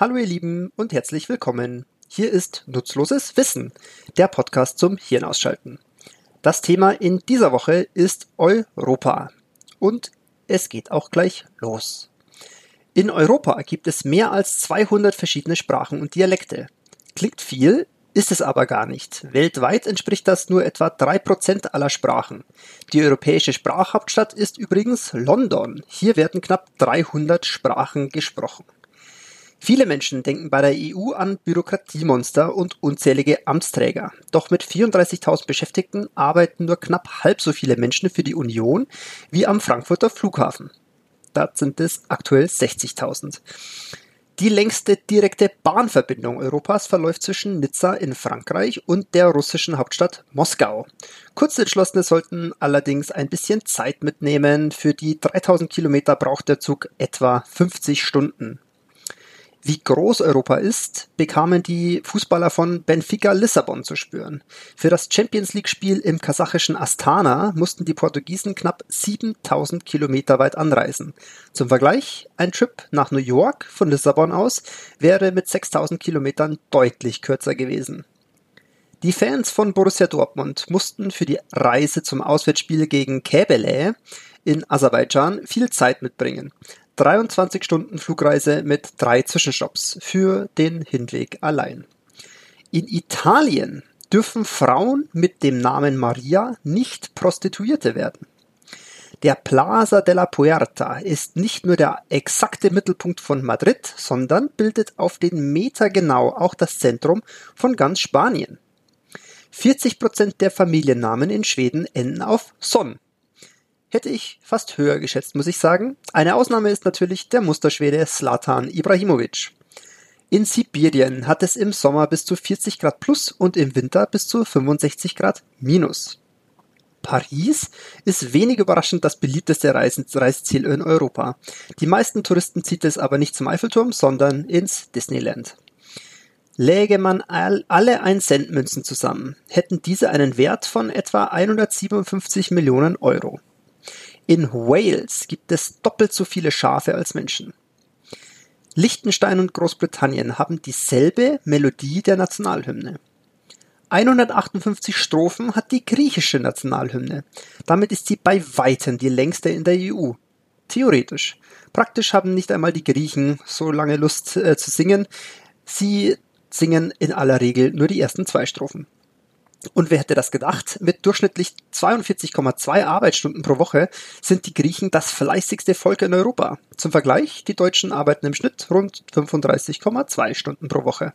Hallo ihr Lieben und herzlich willkommen. Hier ist Nutzloses Wissen, der Podcast zum Hirnausschalten. Das Thema in dieser Woche ist Europa. Und es geht auch gleich los. In Europa gibt es mehr als 200 verschiedene Sprachen und Dialekte. Klingt viel, ist es aber gar nicht. Weltweit entspricht das nur etwa 3% aller Sprachen. Die europäische Sprachhauptstadt ist übrigens London. Hier werden knapp 300 Sprachen gesprochen. Viele Menschen denken bei der EU an Bürokratiemonster und unzählige Amtsträger. Doch mit 34.000 Beschäftigten arbeiten nur knapp halb so viele Menschen für die Union wie am Frankfurter Flughafen. Da sind es aktuell 60.000. Die längste direkte Bahnverbindung Europas verläuft zwischen Nizza in Frankreich und der russischen Hauptstadt Moskau. Kurzentschlossene sollten allerdings ein bisschen Zeit mitnehmen. Für die 3000 Kilometer braucht der Zug etwa 50 Stunden. Wie groß Europa ist, bekamen die Fußballer von Benfica Lissabon zu spüren. Für das Champions League-Spiel im kasachischen Astana mussten die Portugiesen knapp 7000 Kilometer weit anreisen. Zum Vergleich, ein Trip nach New York von Lissabon aus wäre mit 6000 Kilometern deutlich kürzer gewesen. Die Fans von Borussia Dortmund mussten für die Reise zum Auswärtsspiel gegen Kebele in Aserbaidschan viel Zeit mitbringen. 23 Stunden Flugreise mit drei Zwischenstopps für den Hinweg allein. In Italien dürfen Frauen mit dem Namen Maria nicht Prostituierte werden. Der Plaza della Puerta ist nicht nur der exakte Mittelpunkt von Madrid, sondern bildet auf den Meter genau auch das Zentrum von ganz Spanien. 40 Prozent der Familiennamen in Schweden enden auf Son hätte ich fast höher geschätzt, muss ich sagen. Eine Ausnahme ist natürlich der Musterschwede Slatan Ibrahimovic. In Sibirien hat es im Sommer bis zu 40 Grad plus und im Winter bis zu 65 Grad minus. Paris ist wenig überraschend das beliebteste Reiseziel in Europa. Die meisten Touristen zieht es aber nicht zum Eiffelturm, sondern ins Disneyland. Läge man all, alle 1 Cent Münzen zusammen, hätten diese einen Wert von etwa 157 Millionen Euro. In Wales gibt es doppelt so viele Schafe als Menschen. Liechtenstein und Großbritannien haben dieselbe Melodie der Nationalhymne. 158 Strophen hat die griechische Nationalhymne. Damit ist sie bei weitem die längste in der EU. Theoretisch. Praktisch haben nicht einmal die Griechen so lange Lust äh, zu singen. Sie singen in aller Regel nur die ersten zwei Strophen. Und wer hätte das gedacht? Mit durchschnittlich 42,2 Arbeitsstunden pro Woche sind die Griechen das fleißigste Volk in Europa. Zum Vergleich, die Deutschen arbeiten im Schnitt rund 35,2 Stunden pro Woche.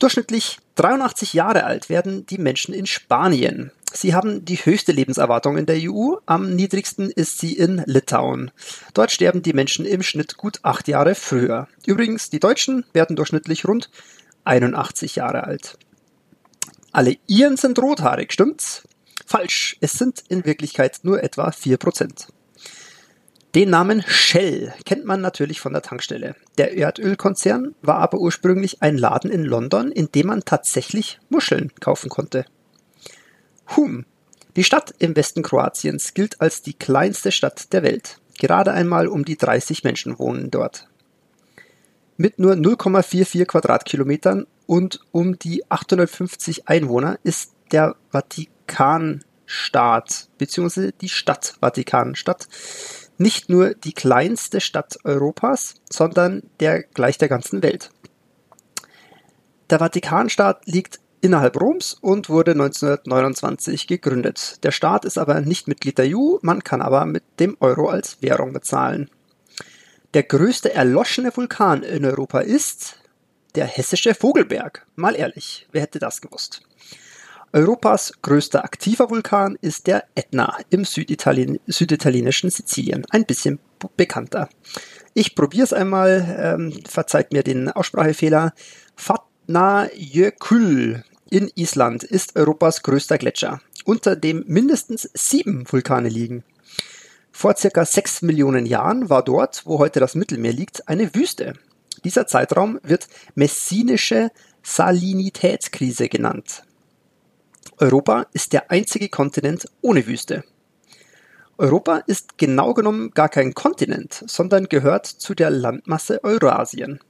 Durchschnittlich 83 Jahre alt werden die Menschen in Spanien. Sie haben die höchste Lebenserwartung in der EU, am niedrigsten ist sie in Litauen. Dort sterben die Menschen im Schnitt gut acht Jahre früher. Übrigens, die Deutschen werden durchschnittlich rund 81 Jahre alt. Alle Iren sind rothaarig, stimmt's? Falsch, es sind in Wirklichkeit nur etwa 4%. Den Namen Shell kennt man natürlich von der Tankstelle. Der Erdölkonzern war aber ursprünglich ein Laden in London, in dem man tatsächlich Muscheln kaufen konnte. Hum. Die Stadt im Westen Kroatiens gilt als die kleinste Stadt der Welt. Gerade einmal um die 30 Menschen wohnen dort. Mit nur 0,44 Quadratkilometern und um die 850 Einwohner ist der Vatikanstaat bzw. die Stadt Vatikanstadt nicht nur die kleinste Stadt Europas, sondern der gleich der ganzen Welt. Der Vatikanstaat liegt innerhalb Roms und wurde 1929 gegründet. Der Staat ist aber nicht Mitglied der EU, man kann aber mit dem Euro als Währung bezahlen. Der größte erloschene Vulkan in Europa ist der hessische Vogelberg. Mal ehrlich, wer hätte das gewusst? Europas größter aktiver Vulkan ist der Ätna im Süditalien, süditalienischen Sizilien. Ein bisschen bekannter. Ich probiere es einmal, ähm, verzeiht mir den Aussprachefehler. Vatnajökull in Island ist Europas größter Gletscher, unter dem mindestens sieben Vulkane liegen. Vor circa sechs Millionen Jahren war dort, wo heute das Mittelmeer liegt, eine Wüste. Dieser Zeitraum wird messinische Salinitätskrise genannt. Europa ist der einzige Kontinent ohne Wüste. Europa ist genau genommen gar kein Kontinent, sondern gehört zu der Landmasse Eurasien.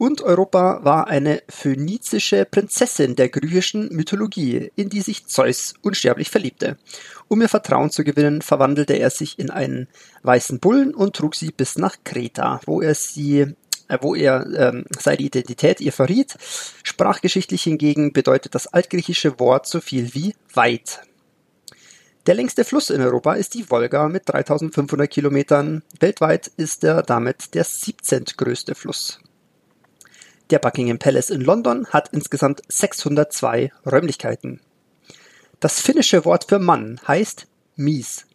Und Europa war eine phönizische Prinzessin der griechischen Mythologie, in die sich Zeus unsterblich verliebte. Um ihr Vertrauen zu gewinnen, verwandelte er sich in einen weißen Bullen und trug sie bis nach Kreta, wo er sie äh, wo er ähm, seine Identität ihr verriet. Sprachgeschichtlich hingegen bedeutet das altgriechische Wort so viel wie weit. Der längste Fluss in Europa ist die Wolga mit 3500 Kilometern. Weltweit ist er damit der 17. größte Fluss. Der Buckingham Palace in London hat insgesamt 602 Räumlichkeiten. Das finnische Wort für Mann heißt Mies.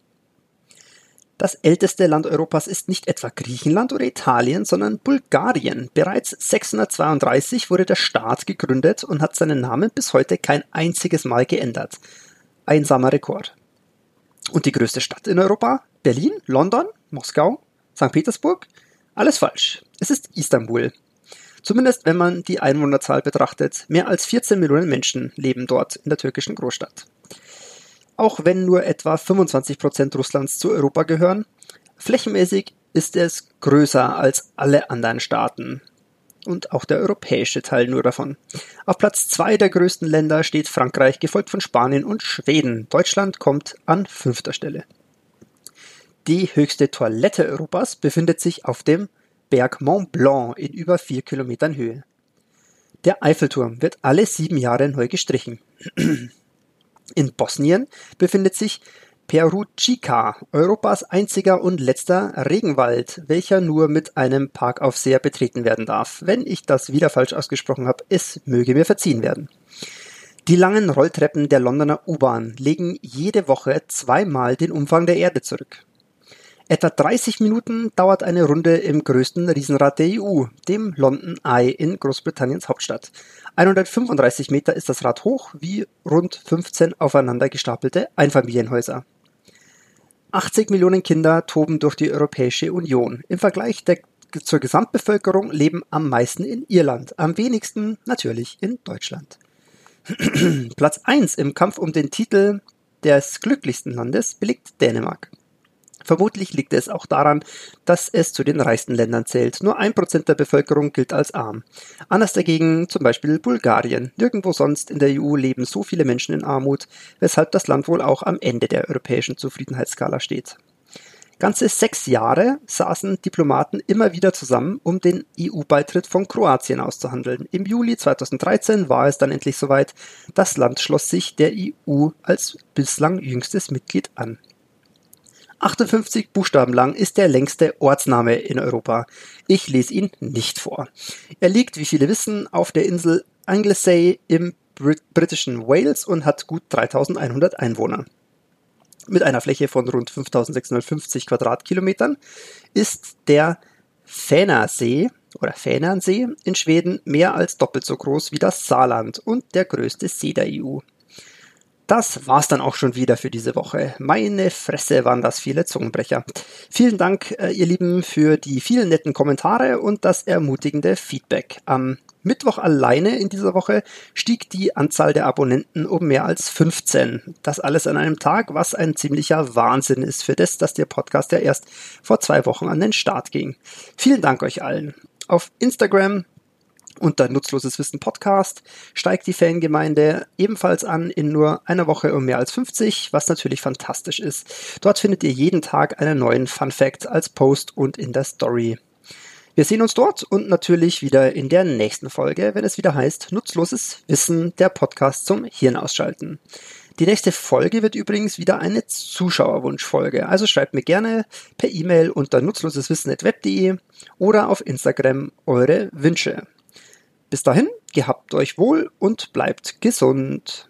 Das älteste Land Europas ist nicht etwa Griechenland oder Italien, sondern Bulgarien. Bereits 632 wurde der Staat gegründet und hat seinen Namen bis heute kein einziges Mal geändert. Einsamer Rekord. Und die größte Stadt in Europa? Berlin, London, Moskau, St. Petersburg? Alles falsch. Es ist Istanbul. Zumindest wenn man die Einwohnerzahl betrachtet. Mehr als 14 Millionen Menschen leben dort in der türkischen Großstadt. Auch wenn nur etwa 25 Prozent Russlands zu Europa gehören, flächenmäßig ist es größer als alle anderen Staaten und auch der europäische Teil nur davon. Auf Platz zwei der größten Länder steht Frankreich, gefolgt von Spanien und Schweden. Deutschland kommt an fünfter Stelle. Die höchste Toilette Europas befindet sich auf dem Berg Mont Blanc in über vier Kilometern Höhe. Der Eiffelturm wird alle sieben Jahre neu gestrichen. In Bosnien befindet sich Perućica, Europas einziger und letzter Regenwald, welcher nur mit einem Parkaufseher betreten werden darf. Wenn ich das wieder falsch ausgesprochen habe, es möge mir verziehen werden. Die langen Rolltreppen der Londoner U-Bahn legen jede Woche zweimal den Umfang der Erde zurück. Etwa 30 Minuten dauert eine Runde im größten Riesenrad der EU, dem London Eye in Großbritanniens Hauptstadt. 135 Meter ist das Rad hoch, wie rund 15 aufeinander gestapelte Einfamilienhäuser. 80 Millionen Kinder toben durch die Europäische Union. Im Vergleich der, zur Gesamtbevölkerung leben am meisten in Irland, am wenigsten natürlich in Deutschland. Platz 1 im Kampf um den Titel des glücklichsten Landes belegt Dänemark. Vermutlich liegt es auch daran, dass es zu den reichsten Ländern zählt. Nur ein Prozent der Bevölkerung gilt als arm. Anders dagegen zum Beispiel Bulgarien. Nirgendwo sonst in der EU leben so viele Menschen in Armut, weshalb das Land wohl auch am Ende der europäischen Zufriedenheitsskala steht. Ganze sechs Jahre saßen Diplomaten immer wieder zusammen, um den EU-Beitritt von Kroatien auszuhandeln. Im Juli 2013 war es dann endlich soweit. Das Land schloss sich der EU als bislang jüngstes Mitglied an. 58 Buchstaben lang ist der längste Ortsname in Europa. Ich lese ihn nicht vor. Er liegt, wie viele wissen, auf der Insel Anglesey im Brit britischen Wales und hat gut 3100 Einwohner. Mit einer Fläche von rund 5650 Quadratkilometern ist der Fänersee oder Fänernsee in Schweden mehr als doppelt so groß wie das Saarland und der größte See der EU. Das war's dann auch schon wieder für diese Woche. Meine Fresse waren das viele Zungenbrecher. Vielen Dank, äh, ihr Lieben, für die vielen netten Kommentare und das ermutigende Feedback. Am Mittwoch alleine in dieser Woche stieg die Anzahl der Abonnenten um mehr als 15. Das alles an einem Tag, was ein ziemlicher Wahnsinn ist für das, dass der Podcast ja erst vor zwei Wochen an den Start ging. Vielen Dank euch allen. Auf Instagram unter Nutzloses Wissen Podcast steigt die Fangemeinde ebenfalls an in nur einer Woche um mehr als 50, was natürlich fantastisch ist. Dort findet ihr jeden Tag einen neuen Fun Fact als Post und in der Story. Wir sehen uns dort und natürlich wieder in der nächsten Folge, wenn es wieder heißt Nutzloses Wissen, der Podcast zum Hirn ausschalten. Die nächste Folge wird übrigens wieder eine Zuschauerwunschfolge. Also schreibt mir gerne per E-Mail unter nutzloseswissen.web.de oder auf Instagram eure Wünsche. Bis dahin, gehabt euch wohl und bleibt gesund.